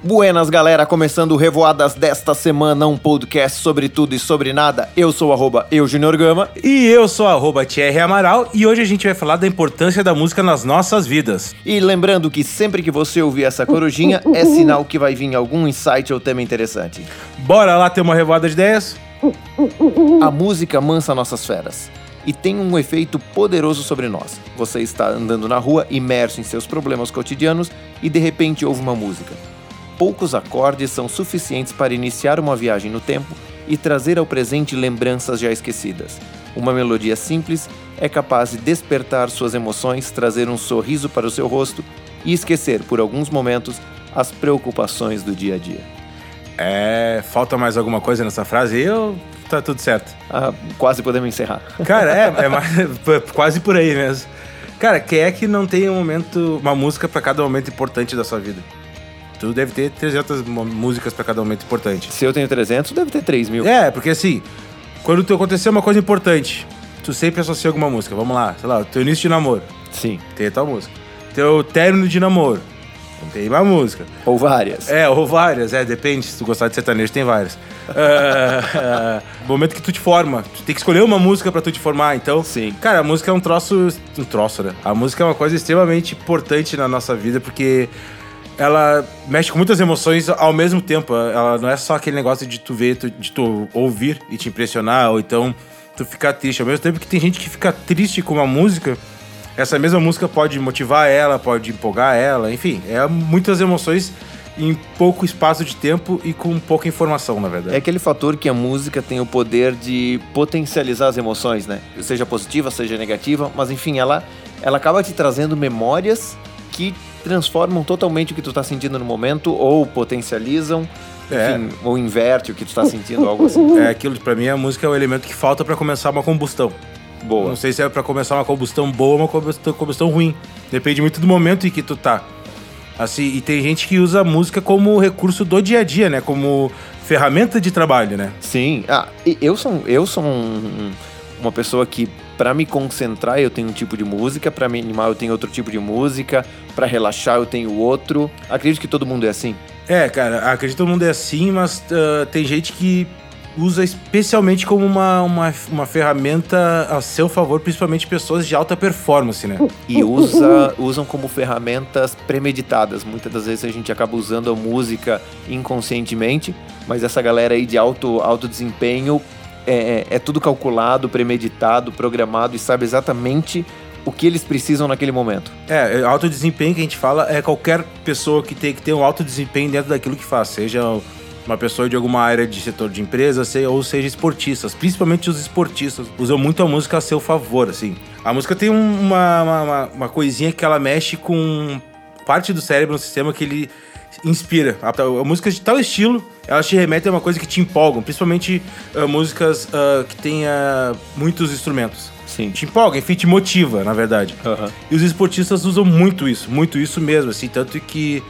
Buenas, galera, começando o Revoadas desta semana, um podcast sobre tudo e sobre nada. Eu sou arroba eu, Junior Gama. E eu sou arroba Thierry Amaral e hoje a gente vai falar da importância da música nas nossas vidas. E lembrando que sempre que você ouvir essa corujinha, é sinal que vai vir algum insight ou tema interessante. Bora lá ter uma revoada de ideias? A música mansa nossas feras e tem um efeito poderoso sobre nós. Você está andando na rua, imerso em seus problemas cotidianos e de repente ouve uma música poucos acordes são suficientes para iniciar uma viagem no tempo e trazer ao presente lembranças já esquecidas. Uma melodia simples é capaz de despertar suas emoções, trazer um sorriso para o seu rosto e esquecer por alguns momentos as preocupações do dia a dia. É, falta mais alguma coisa nessa frase? Eu tá tudo certo. Ah, quase podemos encerrar. Cara, é, é mais, quase por aí mesmo. Cara, quem é que não tem um momento, uma música para cada momento importante da sua vida? Tu deve ter 300 músicas para cada momento importante. Se eu tenho 300, deve ter 3 mil. É, porque assim, quando tu acontecer uma coisa importante, tu sempre associa alguma música. Vamos lá, sei lá, teu início de namoro. Sim. Tem tal música. Teu término de namoro. Tem uma música. Ou várias. É, ou várias, é, depende. Se tu gostar de sertanejo, tem várias. uh, uh, momento que tu te forma, tu tem que escolher uma música para tu te formar, então. Sim. Cara, a música é um troço. Um troço, né? A música é uma coisa extremamente importante na nossa vida, porque ela mexe com muitas emoções ao mesmo tempo. Ela não é só aquele negócio de tu ver, de tu ouvir e te impressionar, ou então tu ficar triste. Ao mesmo tempo que tem gente que fica triste com uma música, essa mesma música pode motivar ela, pode empolgar ela, enfim, é muitas emoções em pouco espaço de tempo e com pouca informação, na verdade. É aquele fator que a música tem o poder de potencializar as emoções, né? Seja positiva, seja negativa, mas enfim, ela, ela acaba te trazendo memórias que transformam totalmente o que tu tá sentindo no momento ou potencializam, é. enfim, ou inverte o que tu tá sentindo, algo assim. É aquilo, para mim a música é o elemento que falta para começar uma combustão. Boa. Não sei se é para começar uma combustão boa ou uma combustão, combustão ruim. Depende muito do momento em que tu tá. Assim, e tem gente que usa a música como recurso do dia a dia, né? Como ferramenta de trabalho, né? Sim. Ah, eu sou, eu sou um, uma pessoa que para me concentrar eu tenho um tipo de música, para me animar eu tenho outro tipo de música, para relaxar eu tenho outro. Acredito que todo mundo é assim. É, cara, acredito que todo mundo é assim, mas uh, tem gente que usa especialmente como uma, uma, uma ferramenta a seu favor, principalmente pessoas de alta performance, né? E usa, usam como ferramentas premeditadas. Muitas das vezes a gente acaba usando a música inconscientemente, mas essa galera aí de alto, alto desempenho é, é, é tudo calculado, premeditado, programado e sabe exatamente o que eles precisam naquele momento. É, é, alto desempenho que a gente fala é qualquer pessoa que tem que ter um alto desempenho dentro daquilo que faz, seja uma pessoa de alguma área de setor de empresa, ou seja esportistas, principalmente os esportistas, usam muito a música a seu favor, assim. A música tem uma, uma, uma coisinha que ela mexe com parte do cérebro no sistema que ele inspira. A, a, música de tal estilo, elas te remetem a uma coisa que te empolgam, principalmente uh, músicas uh, que tenha muitos instrumentos. Sim. Te empolga, enfim, te motiva, na verdade. Uhum. E os esportistas usam muito isso, muito isso mesmo, assim, tanto que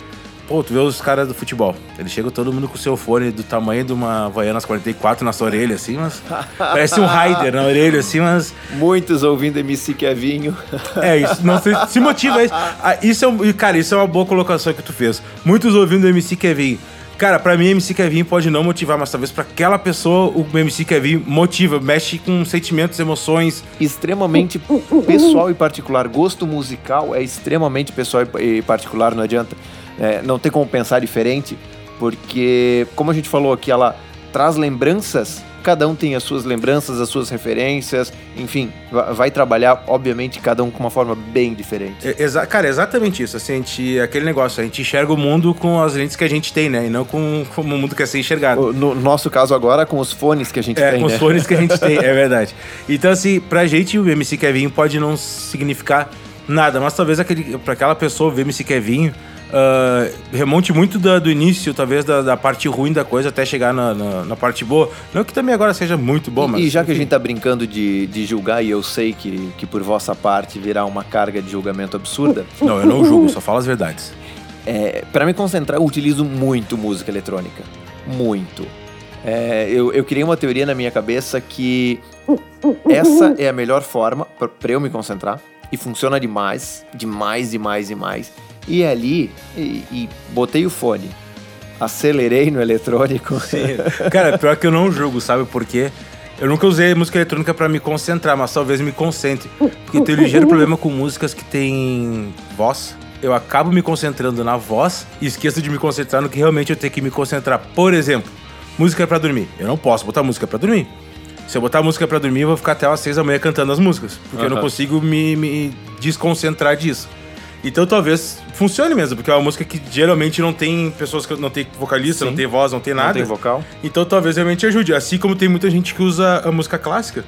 Pô, tu vê os caras do futebol. Eles chegam todo mundo com o seu fone do tamanho de uma Havaianas 44 na sua orelha, assim, mas. parece um Raider na orelha, assim, mas. Muitos ouvindo MC Kevinho. é, isso. Não se, se motiva isso. Ah, isso é, cara, isso é uma boa colocação que tu fez. Muitos ouvindo MC Kevinho. Cara, pra mim, MC Kevin pode não motivar, mas talvez pra aquela pessoa, o MC Kevin motiva, mexe com sentimentos, emoções. Extremamente pessoal e particular. Gosto musical é extremamente pessoal e particular, não adianta é, não tem como pensar diferente, porque, como a gente falou aqui, ela traz lembranças, cada um tem as suas lembranças, as suas referências, enfim, vai trabalhar, obviamente, cada um com uma forma bem diferente. É, exa cara, exatamente isso. Assim, a gente, aquele negócio, a gente enxerga o mundo com as lentes que a gente tem, né? E não com, com o mundo que é ser enxergado. No nosso caso agora, com os fones que a gente é, tem, com né? os fones que a gente tem, é verdade. Então, assim, pra gente, o MC Kevin pode não significar nada, mas talvez aquele, pra aquela pessoa, o MC Kevin Uh, remonte muito da, do início, talvez, da, da, parte ruim da coisa até chegar na, na, na, parte boa. Não que também agora seja muito bom, e, mas. E já enfim. que a gente tá brincando de, de julgar, e eu sei que, que por vossa parte virá uma carga de julgamento absurda. Não, eu não julgo, só falo as verdades. É, para me concentrar, eu utilizo muito música eletrônica. Muito. É, eu, eu criei uma teoria na minha cabeça que essa é a melhor forma para eu me concentrar. E funciona demais, demais, demais, demais. E ali, e, e botei o fone. acelerei no eletrônico. Sim. Cara, pior que eu não julgo, sabe por quê? Eu nunca usei música eletrônica para me concentrar, mas talvez me concentre. Porque tenho um ligeiro problema com músicas que tem voz. Eu acabo me concentrando na voz e esqueço de me concentrar no que realmente eu tenho que me concentrar. Por exemplo, música para dormir. Eu não posso botar música para dormir. Se eu botar música para dormir, eu vou ficar até umas seis da manhã cantando as músicas. Porque eu não consigo me, me desconcentrar disso. Então talvez funcione mesmo, porque é uma música que geralmente não tem pessoas que não tem vocalista, Sim. não tem voz, não tem nada. Não tem vocal. Então talvez realmente ajude. Assim como tem muita gente que usa a música clássica,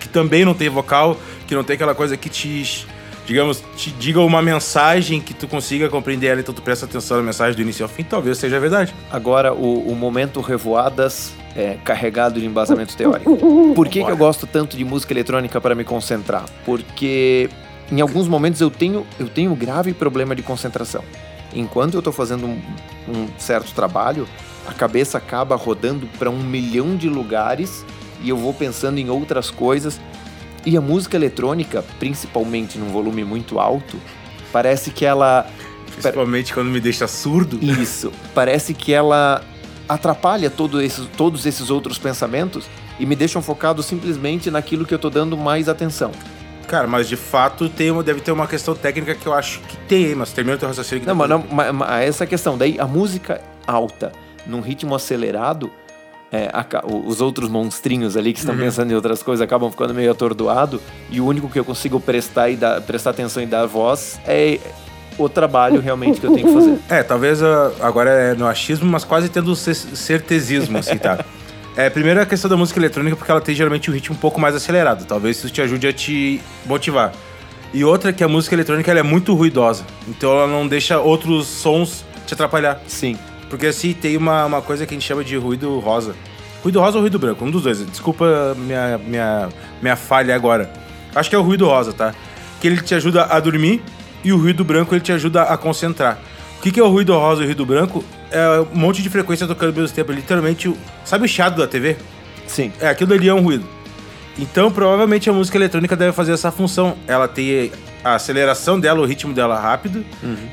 que também não tem vocal, que não tem aquela coisa que te, digamos, te diga uma mensagem que tu consiga compreender ela, então tu presta atenção na mensagem do início ao fim, talvez seja verdade. Agora, o, o momento revoadas é, carregado de embasamento teórico. Por que, que eu gosto tanto de música eletrônica para me concentrar? Porque em alguns momentos eu tenho, eu tenho grave problema de concentração. Enquanto eu estou fazendo um, um certo trabalho, a cabeça acaba rodando para um milhão de lugares e eu vou pensando em outras coisas. E a música eletrônica, principalmente num volume muito alto, parece que ela Principalmente quando me deixa surdo. isso. Parece que ela atrapalha todo esses, todos esses outros pensamentos e me deixam focado simplesmente naquilo que eu tô dando mais atenção. Cara, mas de fato tem uma, deve ter uma questão técnica que eu acho que tem, mas termina o teu raciocínio que Não, mas, não, mas, mas essa questão. Daí, a música alta, num ritmo acelerado, é, o- os outros monstrinhos ali que estão pensando em outras coisas acabam ficando meio atordoado e o único que eu consigo prestar, e dar, prestar atenção e dar voz é o trabalho realmente que eu tenho que fazer. É, talvez ah, agora é no achismo, mas quase tendo ce- certezismo, assim, tá? É, primeiro a questão da música eletrônica, porque ela tem geralmente um ritmo um pouco mais acelerado. Talvez isso te ajude a te motivar. E outra é que a música eletrônica é muito ruidosa. Então ela não deixa outros sons te atrapalhar. Sim. Porque assim, tem uma, uma coisa que a gente chama de ruído rosa. Ruído rosa ou ruído branco? Um dos dois. Desculpa minha, minha, minha falha agora. Acho que é o ruído rosa, tá? Que ele te ajuda a dormir e o ruído branco ele te ajuda a concentrar. O que, que é o ruído rosa e o ruído branco? É um monte de frequência tocando ao mesmo tempo. Literalmente, o- sabe o chiado da TV? Sim. É, aquilo ali é um ruído. Então, provavelmente a música eletrônica deve fazer essa função. Ela tem a aceleração dela, o ritmo dela rápido,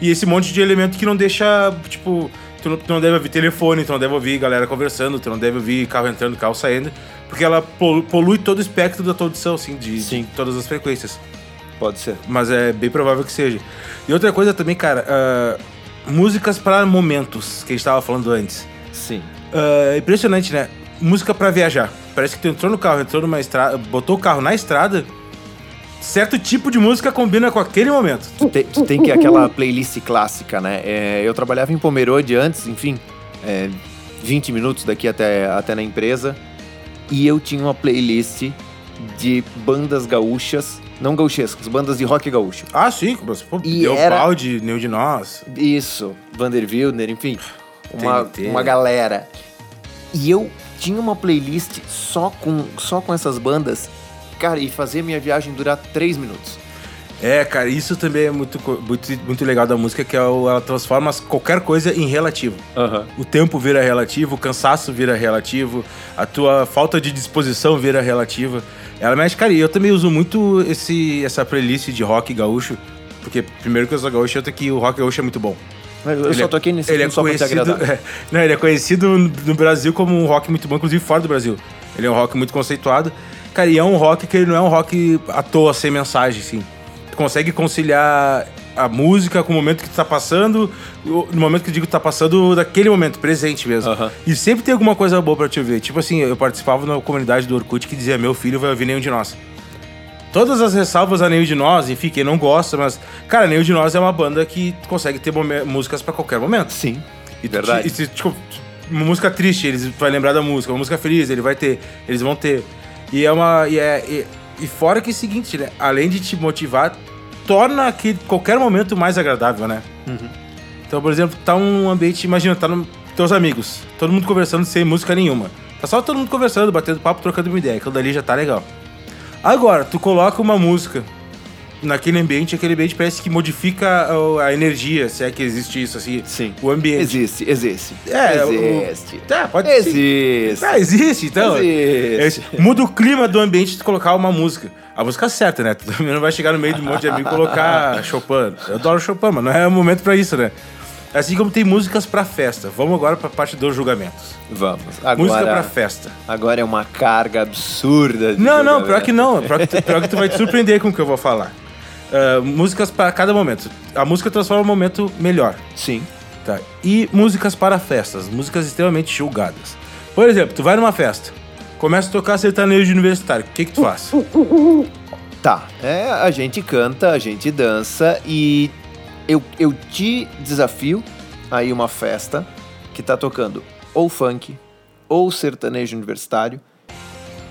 e esse monte de elemento que não deixa, tipo, tu não, tu não deve ouvir telefone, tu não deve ouvir galera conversando, tu não deve ouvir carro entrando, carro saindo, porque ela polu- polui todo o espectro da tua audição, assim, de, de todas as frequências. Pode ser. Mas é bem provável que seja. E outra coisa também, cara, ah, músicas para momentos, que a gente tava falando antes. Sim. É impressionante, né? Música pra viajar. Parece que tu entrou no carro, entrou numa estrada, botou o carro na estrada. Certo tipo de música combina com aquele momento. Tu tem, tu tem que aquela playlist clássica, né? É, eu trabalhava em Pomerode antes, enfim, é, 20 minutos daqui até, até na empresa. E eu tinha uma playlist de bandas gaúchas, não gauchescas, bandas de rock gaúcho. Ah, sim, pô, E deu era- nenhum de nós. Isso, Vander Wilder, enfim, uma, TNT. uma galera. E eu tinha uma playlist só com, só com essas bandas, cara, e fazia minha viagem durar 3 minutos. É, cara, isso também é muito, muito, muito legal da música, que é ela transforma qualquer coisa em relativo. Aham. O tempo vira relativo, o cansaço vira relativo, a tua falta de disposição vira relativa. Ela mexe, cara, e eu também uso muito esse, essa playlist de rock gaúcho, porque primeiro que eu sou gaúcho, outra que o rock gaúcho é muito bom. Eu Ele só é- toquei nesse ele é só conhecido, é, não, ele é conhecido no Brasil como um rock muito bom, inclusive fora do Brasil. Ele é um rock muito conceituado. Cara, e é um rock que ele não é um rock à toa, sem mensagem, assim. Tu consegue conciliar a música com o momento que tu tá passando, no momento que eu digo que tá passando, daquele momento, presente mesmo. E sempre tem alguma coisa boa pra te ver. Tipo assim, eu participava na comunidade do Orkut que dizia: Meu filho vai ouvir nenhum de nós. Todas as ressalvas a Nenhum de Nós, enfim, quem não gosta, mas, cara, Nenhum de Nós é uma banda que consegue ter músicas pra qualquer momento. Sim, E verdade. E, se, tipo, uma música triste, eles vai lembrar da música. Uma música feliz, ele vai ter. Eles vão ter. E é uma. E, é, e, e fora que é o seguinte, né? Além de te motivar, torna aquele, qualquer momento mais agradável, né? Uhum. Então, por exemplo, tá um ambiente. Imagina, tá no teus amigos, todo mundo conversando sem música nenhuma. Tá só todo mundo conversando, batendo papo, trocando uma ideia. Aquilo dali já tá legal. Agora, tu coloca uma música naquele ambiente, aquele ambiente parece que modifica a, a energia, se é que existe isso, assim. Sim. O ambiente. Existe, existe. É, o- existe. Tá, pode Existe. Ah, existe, então. Existe. É, muda o clima do ambiente de colocar uma música. A música certa, né? Tu não vai chegar no meio de um monte de amigo e colocar Chopin. Eu adoro Chopin, mas não é o momento pra isso, né? Assim como tem músicas pra festa. Vamos agora pra parte dos julgamentos. Vamos. Música pra Agora, festa. agora é uma carga absurda. de Não, não, pior que não. Pior que, tu- pior que tu vai te surpreender com o que eu vou falar. Ah, músicas para cada momento. A música transforma o momento melhor. Sim. Tá? E músicas para festas. Músicas extremamente julgadas. Por exemplo, tu vai numa festa, começa a tocar sertanejo universitário. O que que tu faz? Tá. É, a gente canta, a gente dança e eu, eu te desafio aí uma festa que tá tocando ou funk ou sertanejo universitário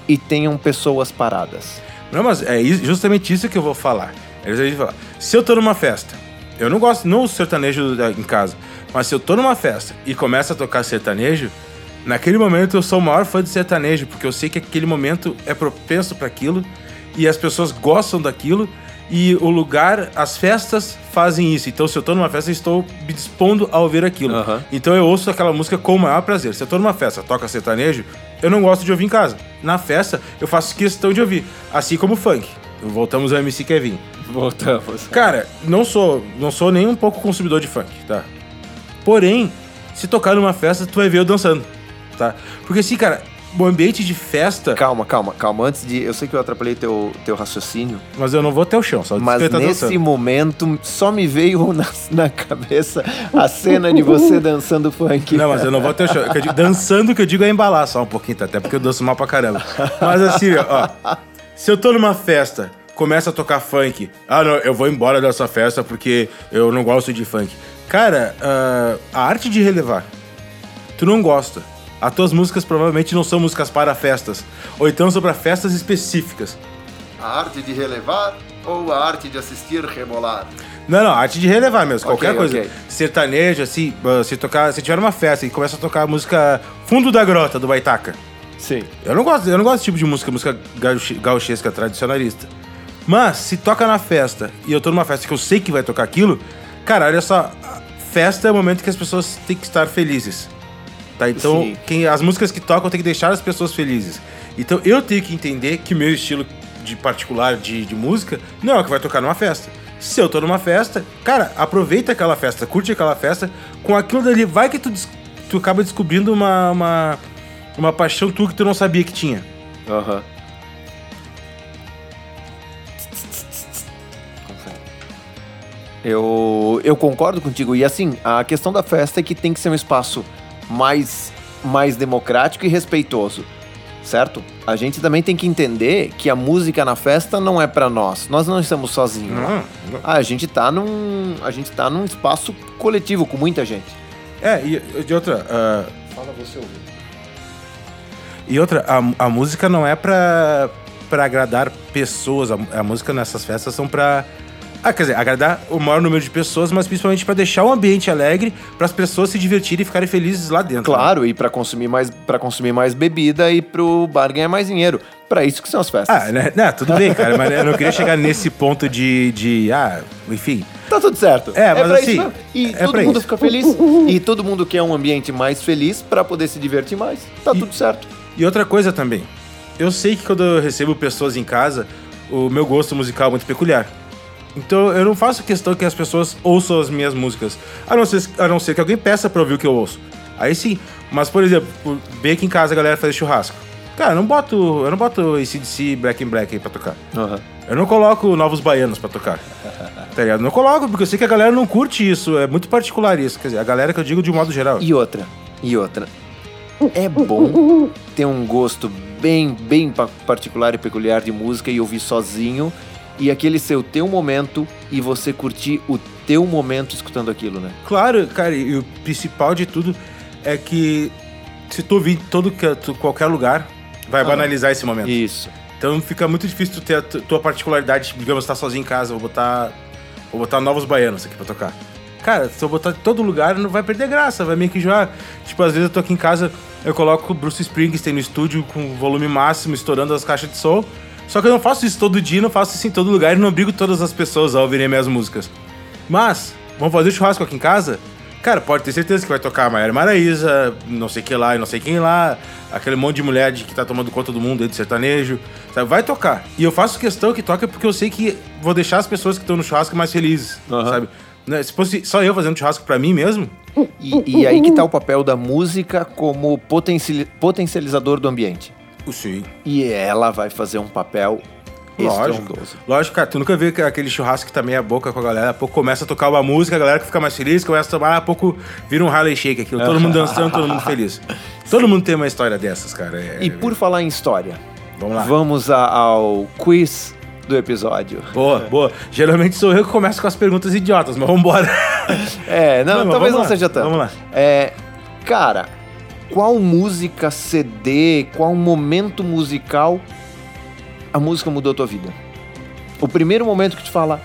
e tenham pessoas paradas. Não, mas é justamente isso que eu vou falar. Justamente falar. Se eu tô numa festa, eu não gosto, não uso sertanejo da- em casa, mas se eu tô numa festa e começa a tocar sertanejo, naquele momento eu sou o maior fã de sertanejo, porque eu sei que aquele momento é propenso para aquilo e as pessoas gostam daquilo e o lugar, as festas fazem isso. Então, se eu tô numa festa, eu estou me dispondo a ouvir aquilo. Aham. Então eu ouço aquela música com o maior prazer. Se eu tô numa festa, toca sertanejo, eu não gosto de ouvir em casa. Na festa, eu faço questão de ouvir. Assim como o funk. Voltamos ao MC Kevin. Voltamos. Cara, não sou, não sou nem um pouco consumidor de funk, tá? Porém, se tocar numa festa, tu vai ver eu dançando, tá? Porque assim, cara, o ambiente de festa, Calma, calma, calma. Antes de. Eu sei que eu atrapalhei teu, teu raciocínio, mas eu não vou até o chão, só de mas tá nesse dançando. momento só me veio na, na cabeça a cena de você dançando funk. Não, mas eu não vou até o chão. Dançando, que eu digo é embalar só um pouquinho, tá? Até porque eu danço mal pra caramba. Mas assim, ó. Se eu tô numa festa, começa a tocar funk. Ah, não, eu vou embora dessa festa porque eu não gosto de funk. Cara, ah, a arte de relevar. Tu não gosta. As tuas músicas provavelmente não são músicas para festas. Ou então são para festas específicas. A arte de relevar ou a arte de assistir rebolar? Não, não, arte de relevar mesmo, Ok, qualquer coisa. ok. Sertanejo, assim, ah, se tocar, se tiver uma festa e começa a tocar a música Fundo da Grota, do Baitaca. Sim. Eu não gosto, eu não gosto desse tipo de música, música gauche- gauchesca tradicionalista. Mas se toca na festa e eu tô numa festa que eu sei que vai tocar aquilo, cara, olha só, a festa é o momento que as pessoas têm que estar felizes. Tá? Então, Sim. quem, as músicas que tocam tem que deixar as pessoas felizes. Então, eu tenho que entender que o meu estilo de particular de, de música não é o que vai tocar numa festa. Se eu tô numa festa, cara, aproveita aquela festa, curte aquela festa, com aquilo dali, vai que tu, tu acaba descobrindo uma, uma, uma paixão tua que tu não sabia que tinha. Aham. Eu, eu concordo contigo. E assim, a questão da festa é que tem que ser um espaço mais, mais democrático e respeitoso. Certo? A gente também tem que entender que a música na festa não é pra nós. Nós não estamos sozinhos. Não, não. Ah, a gente tá num. A gente tá num espaço coletivo com muita gente. É, e de outra. ah, Fala você ouvir. E outra, a, a música não é pra, pra agradar pessoas. A, a música nessas festas são pra. Ah, quer dizer, agradar o maior número de pessoas, mas principalmente pra deixar o ambiente alegre, para as pessoas se divertirem e ficarem felizes lá dentro. né? Claro, e pra consumir mais para consumir mais bebida e pro bar ganhar mais dinheiro. Pra isso que são as festas. Ah, né? Não, tudo bem, cara, mas eu não queria chegar nesse ponto de. de ah, enfim. Tá tudo certo. É, mas pra assim, isso. E é todo mundo isso. fica feliz. E todo mundo quer um ambiente mais feliz pra poder se divertir mais. Tá E- tudo certo. E outra coisa também. Eu sei que quando eu recebo pessoas em casa, o meu gosto musical é muito peculiar. Então eu não faço questão que as pessoas ouçam as minhas músicas. A não ser, a não ser que alguém peça pra ouvir o que eu ouço. Aí sim. Mas, por exemplo, bem aqui em casa a galera faz churrasco. Cara, eu não boto. Eu não boto ACDC Black and Black aí pra tocar. Eu não coloco Novos Baianos pra tocar. Tá ligado? Não coloco, porque eu sei que a galera não curte isso. É muito particular isso. Quer dizer, a galera que eu digo de um modo geral. E outra, e outra. É bom ter um gosto bem, bem pa- particular e peculiar de música e ouvir sozinho. E aquele ser o teu momento e você curtir o teu momento escutando aquilo, né? Claro, cara, e o principal de tudo é que se tu ouvir em todo qualquer lugar, vai banalizar esse momento. Isso. Então fica muito difícil tu ter a tu- tua particularidade, digamos, tá sozinho em casa, vou botar vou botar novos baianos aqui pra tocar. Cara, se eu botar em todo lugar, não vai perder graça, vai meio que enjoar. Tipo, às vezes eu tô aqui em casa, eu coloco o Bruce Springsteen no estúdio com volume máximo, estourando as caixas de som. Só que eu não faço isso todo dia, não faço isso em todo lugar e não obrigo todas as pessoas a ouvirem minhas músicas. Mas, vamos fazer churrasco aqui em casa? Cara, pode ter certeza que vai tocar a Maiara Maraíza, não sei que lá e não sei quem lá, aquele monte de mulher de que tá tomando conta do mundo aí de sertanejo, sabe? Vai tocar. E eu faço questão que toque porque eu sei que vou deixar as pessoas que estão no churrasco mais felizes, Aham. sabe? Né, Se fosse só eu fazendo churrasco pra mim mesmo, E, e aí que tá o papel da música como potenciali- potencializador do ambiente. sim. E ela vai fazer um papel Lógico. Lógico, cara, tu nunca que aquele churrasco que tá meia boca com a galera, a pouco começa a tocar uma música, a galera que fica mais feliz, começa a tomar, a pouco vira um Harley Shake aquilo, todo mundo dançando, todo mundo feliz. Todo mundo tem uma história dessas, cara. é- E por falar em história, Vamos lá. vamos a- ao quiz do episódio. Boa, boa. Geralmente sou eu que começo com as perguntas idiotas, mas vambora. É, não, Não, talvez não lá, seja tanto. vamos lá. É, cara, qual música, CD, qual momento musical a música mudou a tua vida? O primeiro momento que tu fala,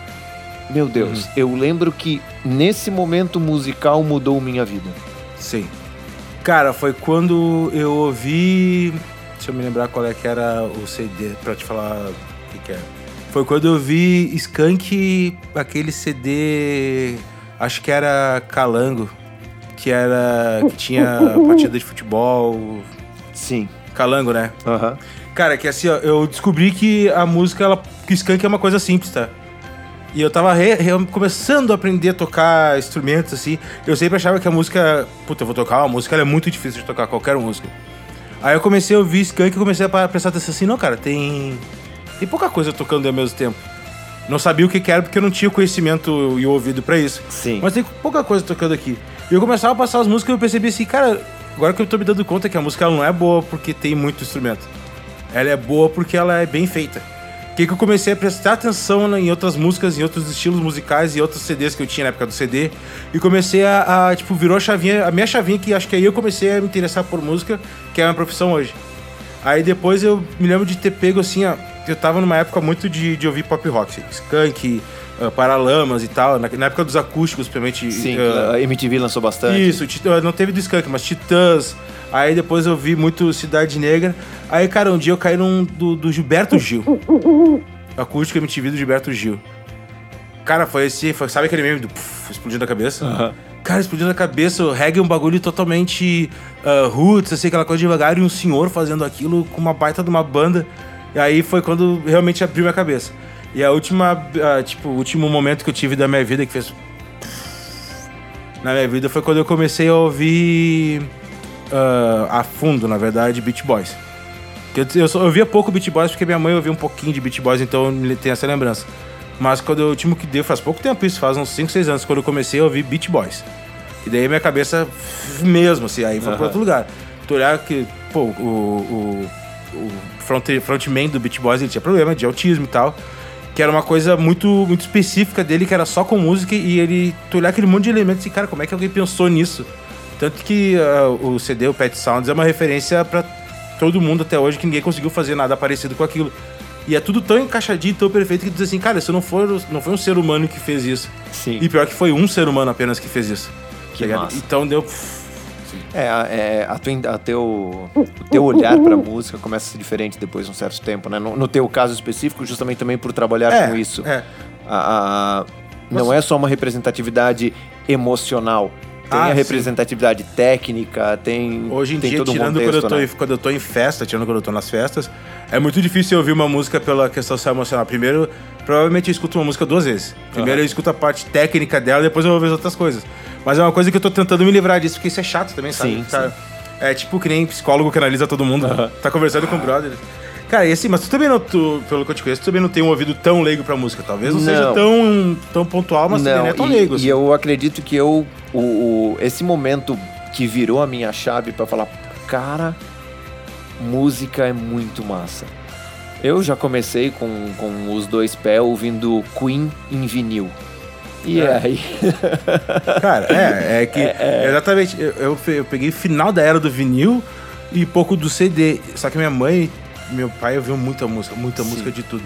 meu Deus, Uhum. eu lembro que nesse momento musical mudou minha vida. Sim. Cara, foi quando eu ouvi. Deixa eu me lembrar qual é que era o CD pra te falar o que, que é. Foi quando eu vi Skank, aquele CD. Acho que era Calango. Que era. que tinha partida de futebol. Sim. Calango, né? Aham. Cara, que assim, ó, eu descobri que a música, ela, que o skunk é uma coisa simples, tá? E eu tava re- re- começando a aprender a tocar instrumentos, assim. Eu sempre achava que a música. Puta, eu vou tocar uma música, ela é muito difícil de tocar, qualquer música. Aí eu comecei a ouvir skunk e comecei a prestar atenção assim, não, cara, tem. Tem pouca coisa tocando ao mesmo tempo. Não sabia o que que era porque eu não tinha o conhecimento e o ouvido pra isso. Sim. Mas tem pouca coisa tocando aqui. E eu começava a passar as músicas e eu percebi assim, cara, agora que eu tô me dando conta que a música não é boa porque tem muito instrumento. Ela é boa porque ela é bem feita. Que que eu comecei a prestar atenção em outras músicas, em outros estilos musicais e outros CDs que eu tinha na época do CD. E comecei a, a, tipo, virou a chavinha, a minha chavinha que acho que aí eu comecei a me interessar por música, que é a minha profissão hoje. Aí depois eu me lembro de ter pego assim, ó. Eu tava numa época muito de, de ouvir pop rock, skunk, ah, Paralamas e tal. Na, na época dos acústicos, principalmente. Sim, ah, a MTV lançou bastante. isso, Tit- não teve do Skunk, mas Titãs. Aí depois eu vi muito Cidade Negra. Aí, cara, um dia eu caí num do, do Gilberto Gil. Acústico MTV do Gilberto Gil. Cara, foi esse. Foi, sabe aquele meme do puf, explodindo a cabeça? Aham. Cara, explodindo a cabeça, o reggae é um bagulho totalmente ah, roots, assim, aquela coisa devagar, e um senhor fazendo aquilo com uma baita de uma banda. E aí foi quando realmente abriu minha cabeça. E a última, ah, tipo, o último momento que eu tive da minha vida que fez na minha vida foi quando eu comecei a ouvir ah, a fundo, na verdade, Beach Boys. Eu, eu, só, eu via pouco Beach Boys porque minha mãe ouvia um pouquinho de Beach Boys, então eu tenho essa lembrança. Mas quando eu, o último que deu, faz pouco tempo isso, faz uns 5, 6 anos, quando eu comecei a ouvir Beach Boys. E daí minha cabeça mesmo, assim, aí foi Aham. pra outro lugar. Tu olhar que, pô, o, o, o front, frontman do Beach Boys, ele tinha problema de autismo e tal. Que era uma coisa muito, muito específica dele, que era só com música, e ele, tu olhar aquele monte de elementos e, cara, como é que alguém pensou nisso? Tanto que ah, o CD, o Pet Sounds, é uma referência pra todo mundo até hoje, que ninguém conseguiu fazer nada parecido com aquilo. E é tudo tão encaixadinho, tão perfeito, que tu diz assim, cara, isso não foi, não foi um ser humano que fez isso. Sim. E pior que foi um ser humano apenas que fez isso. Que tá massa. Então deu... É, a- é, a tua, in- a teu, o teu olhar pra música começa a ser diferente depois de um certo tempo, né? No, no teu caso específico, justamente também por trabalhar É, com isso. é. A- a- não é só uma representatividade emocional. Tem Ah, a sim. representatividade técnica, tem, Hoje em tem dia, todo um tirando contexto, quando, eu tô, né? em- quando eu tô em festa, tirando quando eu tô nas festas, é muito difícil eu ouvir uma música pela questão só emocional. Primeiro, provavelmente eu escuto uma música duas vezes. Primeiro Aham. eu escuto a parte técnica dela, depois eu vou ver as outras coisas. Mas é uma coisa que eu tô tentando me livrar disso, porque isso é chato também, sabe? Sim, Tá- É tipo que nem psicólogo que analisa todo mundo. Aham. Tá conversando com o brother. Cara, e assim, mas tu também não, tu, pelo que eu te conheço, tu também não tem um ouvido tão leigo pra música. Talvez não, seja Não. tão, tão pontual, mas também não é tão e, leigo. e assim. eu acredito que eu, o, o- esse momento que virou a minha chave pra falar, cara, música é muito massa. Eu já comecei com, com os dois pés ouvindo Queen em vinil. E É. aí, Cara, é, é que. Exatamente. Eu, eu pe- eu peguei final da era do vinil e pouco do CD. Só que minha mãe meu pai ouviam muita música, muita Sim. música de tudo.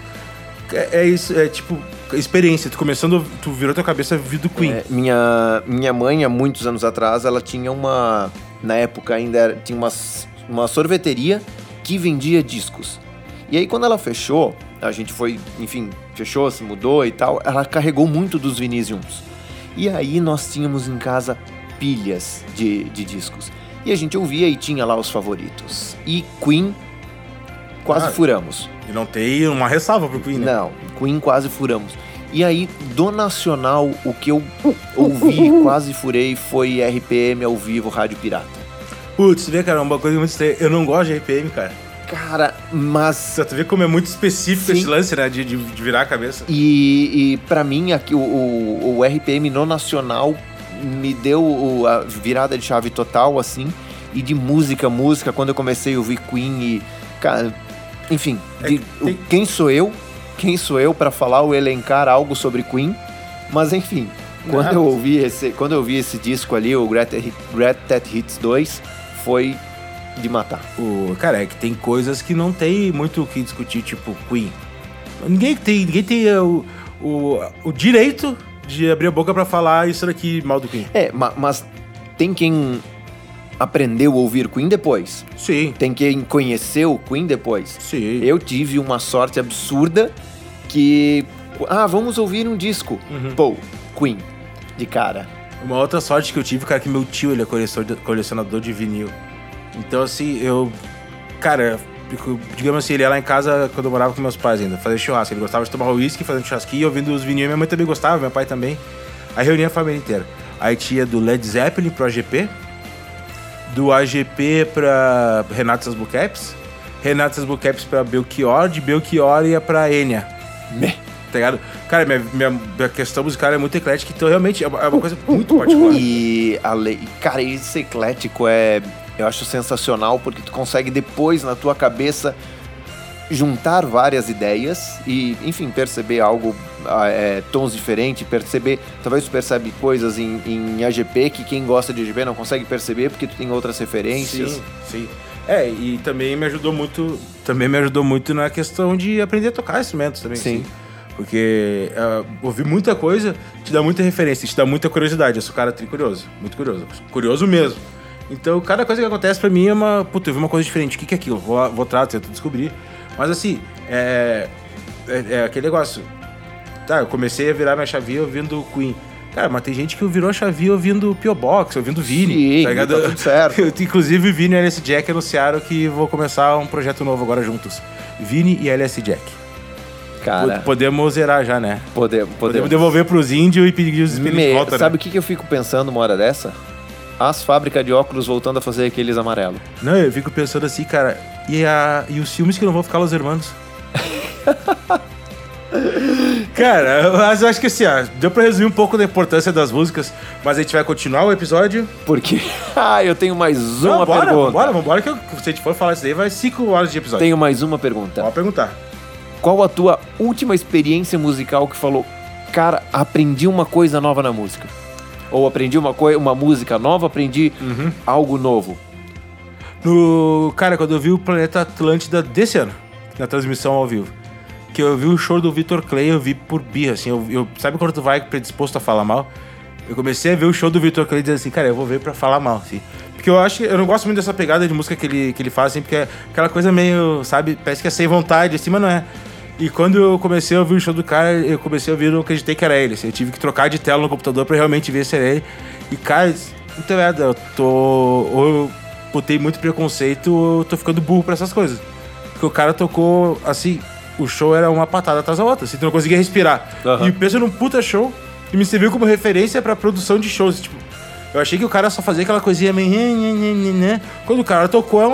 É, é isso, é tipo, experiência. Tu começando, tu virou tua cabeça vindo Queen. é, minha, minha mãe, há muitos anos atrás, ela tinha uma. Na época ainda era- tinha uma, uma sorveteria que vendia discos. E aí, quando ela fechou, a gente foi, enfim, fechou, se mudou e tal, ela carregou muito dos juntos. E aí, nós tínhamos em casa pilhas de, de discos. E a gente ouvia e tinha lá os favoritos. E Queen, quase Ah, furamos. E não tem uma ressalva pro Queen, né? Não, Queen quase furamos. E aí, do nacional, o que eu ouvi, quase furei, foi RPM ao vivo, Rádio Pirata. Putz, vê, cara, uma coisa muito estranha. Eu não gosto de RPM, cara. Cara, mas Só tu vê como é muito específico Sim. esse lance, né? De, de, de virar a cabeça. E, e para mim, aqui, o, o, o RPM no Nacional me deu o- a virada de chave total, assim. E de música, música, quando eu comecei a ouvir Queen e. Cara, enfim, É de- que tem- quem sou eu? Quem sou eu para falar ou elencar algo sobre Queen? Mas enfim, quando eu ouvi esse, quando eu ouvi esse disco ali, o Great, Great That Hits 2, foi de matar. O, cara, é que tem coisas que não tem muito o que discutir, tipo Queen. Ninguém tem, ninguém tem é, o, o, o direito de abrir a boca pra falar isso daqui mal do Queen. É, ma- mas tem quem aprendeu a ouvir Queen depois. Sim, Tem quem conheceu Queen depois. sim. Eu tive uma sorte absurda que. Ah, vamos ouvir um disco. Uhum. Pô, Queen. De cara. Uma outra sorte que eu tive, cara, é que meu tio, ele é colecionador de vinil. Então, assim, eu... Cara, digamos assim, ele ia lá em casa quando eu morava com meus pais ainda, fazer churrasco. Ele gostava de tomar uísque, fazendo churrasquinho, ouvindo os vinil. Minha mãe também gostava, meu pai também. Aí reunia a família inteira. Aí tinha do Led Zeppelin pro AGP, do AGP pra Renato Sasbucaps, Renato Sasbucaps pra Belchior, de Belchior ia pra Enya. Meh. Tá ligado? Cara, minha, minha, minha questão musical é muito eclética, então realmente é uma é uma coisa muito particular. E, a lei, cara, esse eclético é. Eu acho sensacional porque tu consegue depois na tua cabeça juntar várias ideias e, enfim, perceber algo, ah, é, tons diferentes, perceber. Talvez tu percebe coisas em, em AGP que quem gosta de AGP não consegue perceber porque tu tem outras referências. Sim, sim. É, e também me ajudou muito, também me ajudou muito na questão de aprender a tocar instrumentos também. Sim. Porque ah, ouvir muita coisa te dá muita referência, te dá muita curiosidade. Eu sou um cara tri curioso, muito curioso. Curioso mesmo. Então, cada coisa que acontece pra mim é uma. Puta, eu vi uma coisa diferente. O que, que é aquilo? Vou, vou atrás, tento descobrir. Mas assim, é, é. é aquele negócio. Tá, eu comecei a virar minha chavinha ouvindo Queen. Cara, mas tem gente que virou a chavinha ouvindo Pio Box, ouvindo Vini. Sim, tá ligado? tá tudo certo. Inclusive, o Vini e a LS Jack anunciaram que vou começar um projeto novo agora juntos. Vini e LS Jack. Cara, Pod- Podemos zerar já, né? podemos, Podemos podemos. devolver pros índios e pedir os espíritos de Me- volta, sabe né? o que, que eu fico pensando uma hora dessa? As fábricas de óculos voltando a fazer aqueles amarelos. Não, eu fico pensando assim, cara, e, a, e os filmes que não vão ficar Los Hermanos? cara, mas eu acho que assim, ó, deu pra resumir um pouco da importância das músicas, mas a gente vai continuar o episódio. Porque. ah, eu tenho mais uma Não, bora, pergunta. Bora, vambora, que eu- se a gente for falar isso daí, vai 5 horas de episódio. Tenho mais uma pergunta. Pode perguntar. Qual a tua última experiência musical que falou, cara, aprendi uma coisa nova na música? Ou aprendi uma, coi uma música nova, aprendi Uhum. algo novo? No, cara, quando eu vi o Planeta Atlântida desse ano, na transmissão ao vivo, que eu vi o show do Vitor Clay, eu vi por birra, assim, eu, eu- sabe quando tu vai predisposto a falar mal? Eu comecei a ver o show do Vitor Clay dizer assim, cara, eu vou ver pra falar mal, assim. Porque eu acho que eu não gosto muito dessa pegada de música que ele, que ele faz, assim, porque é aquela coisa meio, sabe, parece que é sem vontade, assim, mas não é. E quando eu comecei a ouvir o show do cara, eu comecei a ouvir, eu não acreditei que era ele. assim, eu tive que trocar de tela no computador pra realmente ver se era ele. E, cara, então é, eu tô. Ou eu botei muito preconceito, ou eu tô ficando burro pra essas coisas. Porque o cara tocou, assim, o show era uma patada atrás da outra, assim, tu não conseguia respirar. Aham. E pensa num puta show e me serviu como referência pra produção de shows, tipo. Eu achei que o cara só fazia aquela coisinha meio. Quando o cara tocou, é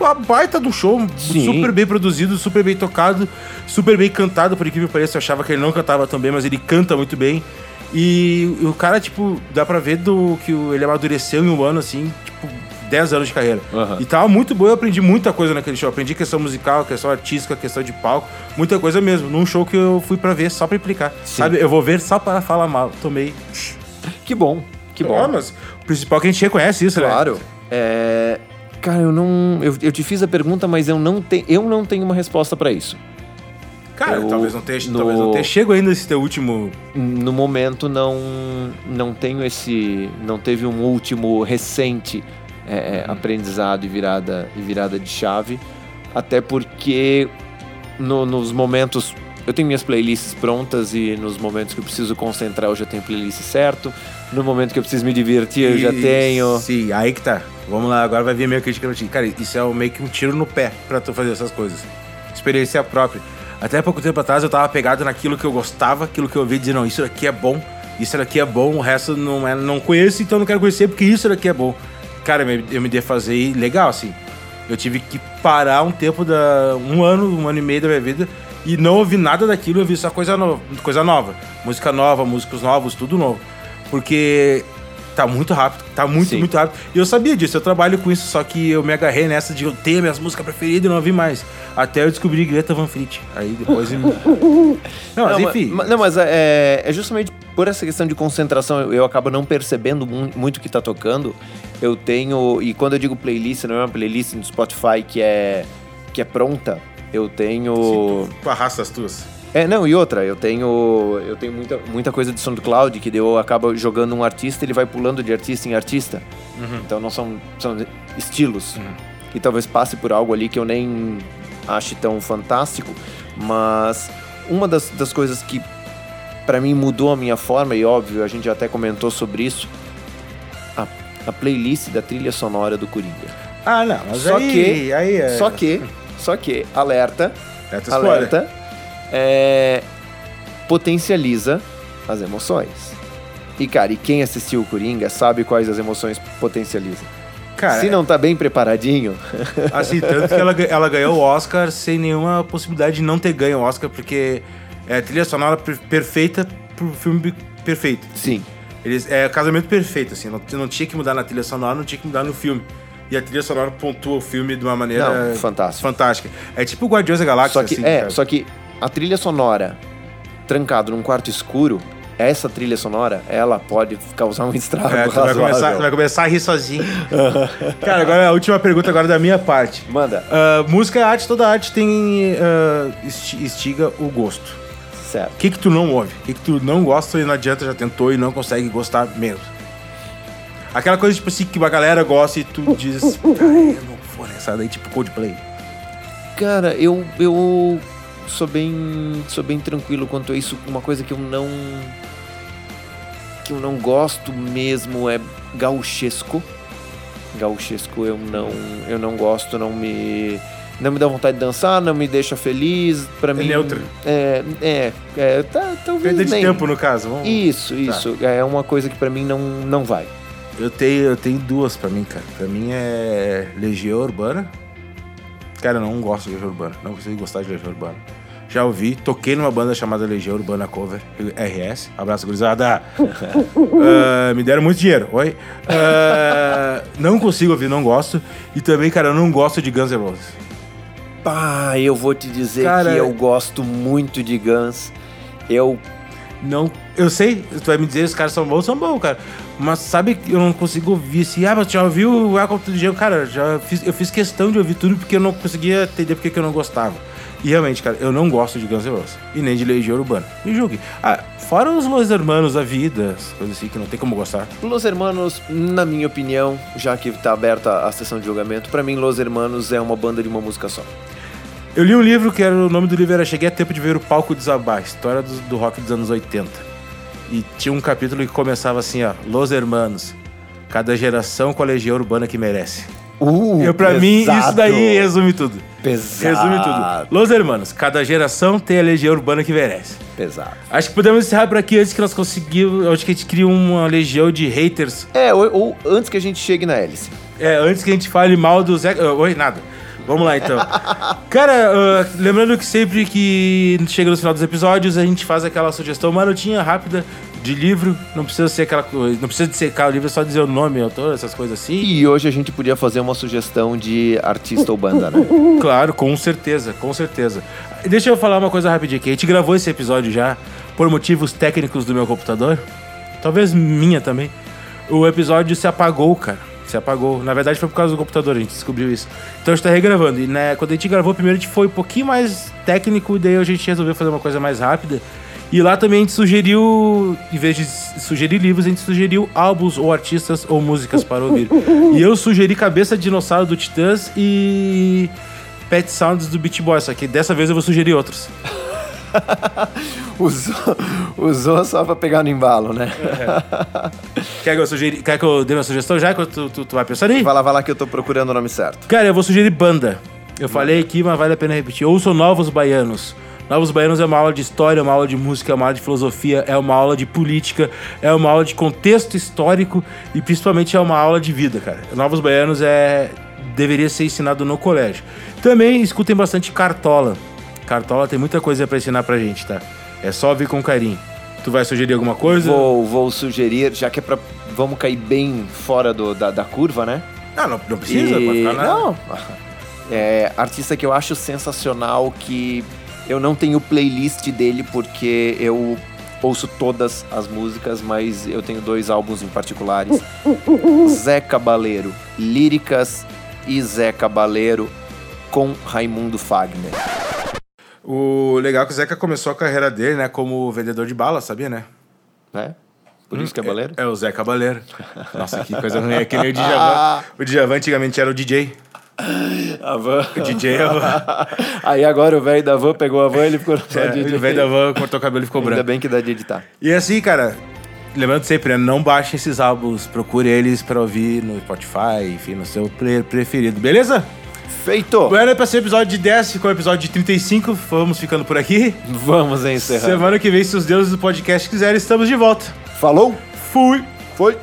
uma, baita do show. Sim. Super bem produzido, super bem tocado, super bem cantado, por incrível que pareça. Eu achava que ele não cantava tão bem, mas ele canta muito bem. E o cara, tipo, dá pra ver do que ele amadureceu em um ano, assim, tipo, 10 anos de carreira. Aham. E tava muito bom, eu aprendi muita coisa naquele show. Aprendi questão musical, questão artística, questão de palco, muita coisa mesmo. Num show que eu fui pra ver só pra implicar. Sim. Sabe? Eu vou ver só pra falar mal. Tomei. Que bom, que bom. Ó, mas o principal é que a gente reconhece isso, né? Claro. É, Cara, eu não. Eu, eu te fiz a pergunta, mas eu não, te, eu não tenho uma resposta pra isso. Cara, Eu- talvez não tenha, no- talvez não tenha chego ainda esse teu último. No momento não não tenho esse não teve um último recente é, é, aprendizado e virada e virada de chave até porque no- nos momentos eu tenho minhas playlists prontas e nos momentos que eu preciso concentrar eu já tenho playlist certo no momento que eu preciso me divertir eu já E- tenho Sim, aí que tá. Vamos lá, agora vai vir a minha crítica pra ti. Cara, isso é meio que um tiro no pé pra tu fazer essas coisas. Experiência própria. Até pouco tempo atrás eu tava pegado naquilo que eu gostava, aquilo que eu ouvia dizer, não, isso daqui é bom, isso daqui é bom, o resto não, é, não conheço, então não quero conhecer porque isso daqui é bom. Cara, eu me, defasei legal, assim. Eu tive que parar um tempo, da, um ano, um ano e meio da minha vida e não ouvi nada daquilo, eu vi só coisa, no, coisa nova. Música nova, músicos novos, tudo novo. Porque tá muito rápido, tá muito, Sim. muito rápido. E eu sabia disso, eu trabalho com isso, só que eu me agarrei nessa de eu ter minhas músicas preferidas e não ouvi mais. Até eu descobri Greta Van Fleet. Aí depois... eu- não, mas Não, enfim... ma- não, mas é, é justamente por essa questão de concentração, eu, eu acabo não percebendo mu- muito o que tá tocando. Eu tenho. E quando eu digo playlist, não é uma playlist no Spotify que é, que é pronta. Eu tenho. Tu arrasta as tuas. É, não, e outra, eu tenho. Eu tenho muita, muita coisa de SoundCloud que eu acabo jogando um artista ele vai pulando de artista em artista. Então não são, são estilos. E talvez passe por algo ali que eu nem ache tão fantástico. Mas uma das, das coisas que pra mim mudou a minha forma, e óbvio, a gente já até comentou sobre isso, a, a playlist da trilha sonora do Coringa. Ah, não, mas Só aí, que- aí é... Só que, só que, alerta, Alerta alerta, é, potencializa as emoções. E, cara, e quem assistiu o Coringa sabe quais as emoções potencializa. Cara, Se não tá bem preparadinho, Assim, tanto que ela, ela ganhou o Oscar sem nenhuma possibilidade de não ter ganho o Oscar, porque é a trilha sonora per- perfeita pro filme perfeito. sim. Eles, é casamento perfeito, assim, não, não tinha que mudar na trilha sonora, não tinha que mudar no filme. E a trilha sonora pontua o filme de uma maneira Não, fantástico. fantástica. É tipo Guardiões da Galáxia, Só que, assim, é, cara. só que a trilha sonora trancado num quarto escuro, essa trilha sonora, ela pode causar um estrago É, vai começar, vai começar a rir sozinho. cara, agora a última pergunta agora da minha parte. Manda. Ah, música é arte, toda arte tem instiga o gosto. Certo. O que que tu não ouve? O que que tu não gosta e não adianta, já tentou e não consegue gostar mesmo? Aquela coisa, tipo assim, que a galera gosta e tu diz, eu não vou nessa daí, tipo Coldplay. Cara, eu, eu sou bem sou bem tranquilo quanto a isso. Uma coisa que eu não que eu não gosto mesmo é gauchesco. Gauchesco eu não eu não gosto, não me não me dá vontade de dançar, não me deixa feliz. Para mim neutro. É, é, é tá, talvez Perda de nem. tempo, no caso. Vamos... Isso, isso. É uma coisa que pra mim não não vai. Eu tenho, eu tenho duas pra mim, cara. Pra mim é Legião Urbana. Cara, eu não gosto de Legião Urbana. Não consigo gostar de Legião Urbana. Já ouvi, toquei numa banda chamada Legião Urbana Cover, RS. Abraço, gurizada. Ah, me deram muito dinheiro. Oi. Ah, não consigo ouvir, não gosto. E também, cara, eu não gosto de Guns N' Roses. Pá, eu vou te dizer Cara, que eu gosto muito de Guns. Eu Não. Eu sei, tu vai me dizer, os caras são bons, são bons, cara. Mas sabe que eu não consigo ouvir assim, ah, mas já ouviu o Welcome to the Jungle? Cara, já fiz, eu fiz questão de ouvir tudo porque eu não conseguia entender porque que eu não gostava. E realmente, cara, eu não gosto de Guns N' Roses. E nem de Legião Urbana. Me julgue. Ah, fora os Los Hermanos da vida, as coisas assim que não tem como gostar. Los Hermanos, na minha opinião, já que tá aberta a sessão de julgamento, pra mim Los Hermanos é uma banda de uma música só. Eu li um livro que era o nome do livro era Cheguei a Tempo de Ver o Palco Desabar, história do, do rock dos anos 80. E tinha um capítulo que começava assim, ó, Los Hermanos, cada geração com a legião urbana que merece. Uh, Eu, pra mim, isso pesado. daí resume tudo. Pesado. Resume tudo. Los Hermanos, cada geração tem a legião urbana que merece. Pesado. Acho que podemos encerrar por aqui antes que nós conseguimos. Acho que a gente cria uma legião de haters. É, ou, ou antes que a gente chegue na hélice. É, antes que a gente fale mal do Zé. Oi, nada. Vamos lá então. Cara, ah, lembrando que sempre que chega no final dos episódios, a gente faz aquela sugestão, uma notinha rápida de livro. Não precisa ser aquela coisa. Não precisa dissecar o livro, é só dizer o nome, autor, essas coisas assim. E hoje a gente podia fazer uma sugestão de artista ou banda, né? Claro, com certeza, com certeza. Deixa eu falar uma coisa rapidinho aqui. A gente gravou esse episódio já por motivos técnicos do meu computador. Talvez minha também. O episódio se apagou, cara. Se apagou. Na verdade foi por causa do computador, a gente descobriu isso. Então a gente tá regravando. E né, quando a gente gravou primeiro, a gente foi um pouquinho mais técnico, daí a gente resolveu fazer uma coisa mais rápida. E lá também a gente sugeriu, em vez de sugerir livros, a gente sugeriu álbuns ou artistas ou músicas para ouvir. e eu sugeri Cabeça de Dinossauro do Titãs e Pet Sounds do Beach Boys, só que dessa vez eu vou sugerir outros. Usou, usou só pra pegar no embalo, né? Quer que eu, sugeri, quer que eu dê uma sugestão já? Que tu, tu, tu vai pensar aí? Vai lá, vai lá que eu tô procurando o nome certo. Cara, eu vou sugerir banda. Eu falei aqui, mas vale a pena repetir. Ouçam Novos Baianos. Novos Baianos é uma aula de história, é uma aula de música, é uma aula de filosofia, é uma aula de política, é uma aula de contexto histórico e principalmente é uma aula de vida, cara. Novos Baianos é deveria ser ensinado no colégio. Também escutem bastante Cartola. Cartola tem muita coisa para ensinar pra gente, tá? É só vir com carinho. Tu vai sugerir alguma coisa? Vou, vou sugerir, já que é pra. Vamos cair bem fora do, da, da curva, né? Ah, não, não precisa, E- pode ficar na... Não. É, artista que eu acho sensacional, que eu não tenho playlist dele porque eu ouço todas as músicas, mas eu tenho dois álbuns em particulares. Zé Cabaleiro, Líricas e Zé Cabaleiro com Raimundo Fagner. O legal é que o Zeca começou a carreira dele, né, como vendedor de bala, sabia, né? Né? Por isso que é baleiro? É, é o Zé Cabaleiro. Nossa, que coisa ruim. É que nem o Djavan. O Djavan antigamente era o DJ. A van. O DJ é o... Aí agora o velho da van pegou a van e ele ficou só É, de o velho da van cortou o cabelo e ficou Ainda branco. bem que dá de editar. E assim, cara, lembrando sempre, né, não baixem esses álbuns, procure eles pra ouvir no Spotify, enfim, no seu player preferido, beleza? Feito! Bueno, é pra ser episódio de 10, ficou o episódio de 35, vamos ficando por aqui. Vamos encerrar. Semana que vem, se os deuses do podcast quiserem, estamos de volta. Falou? Fui! Foi!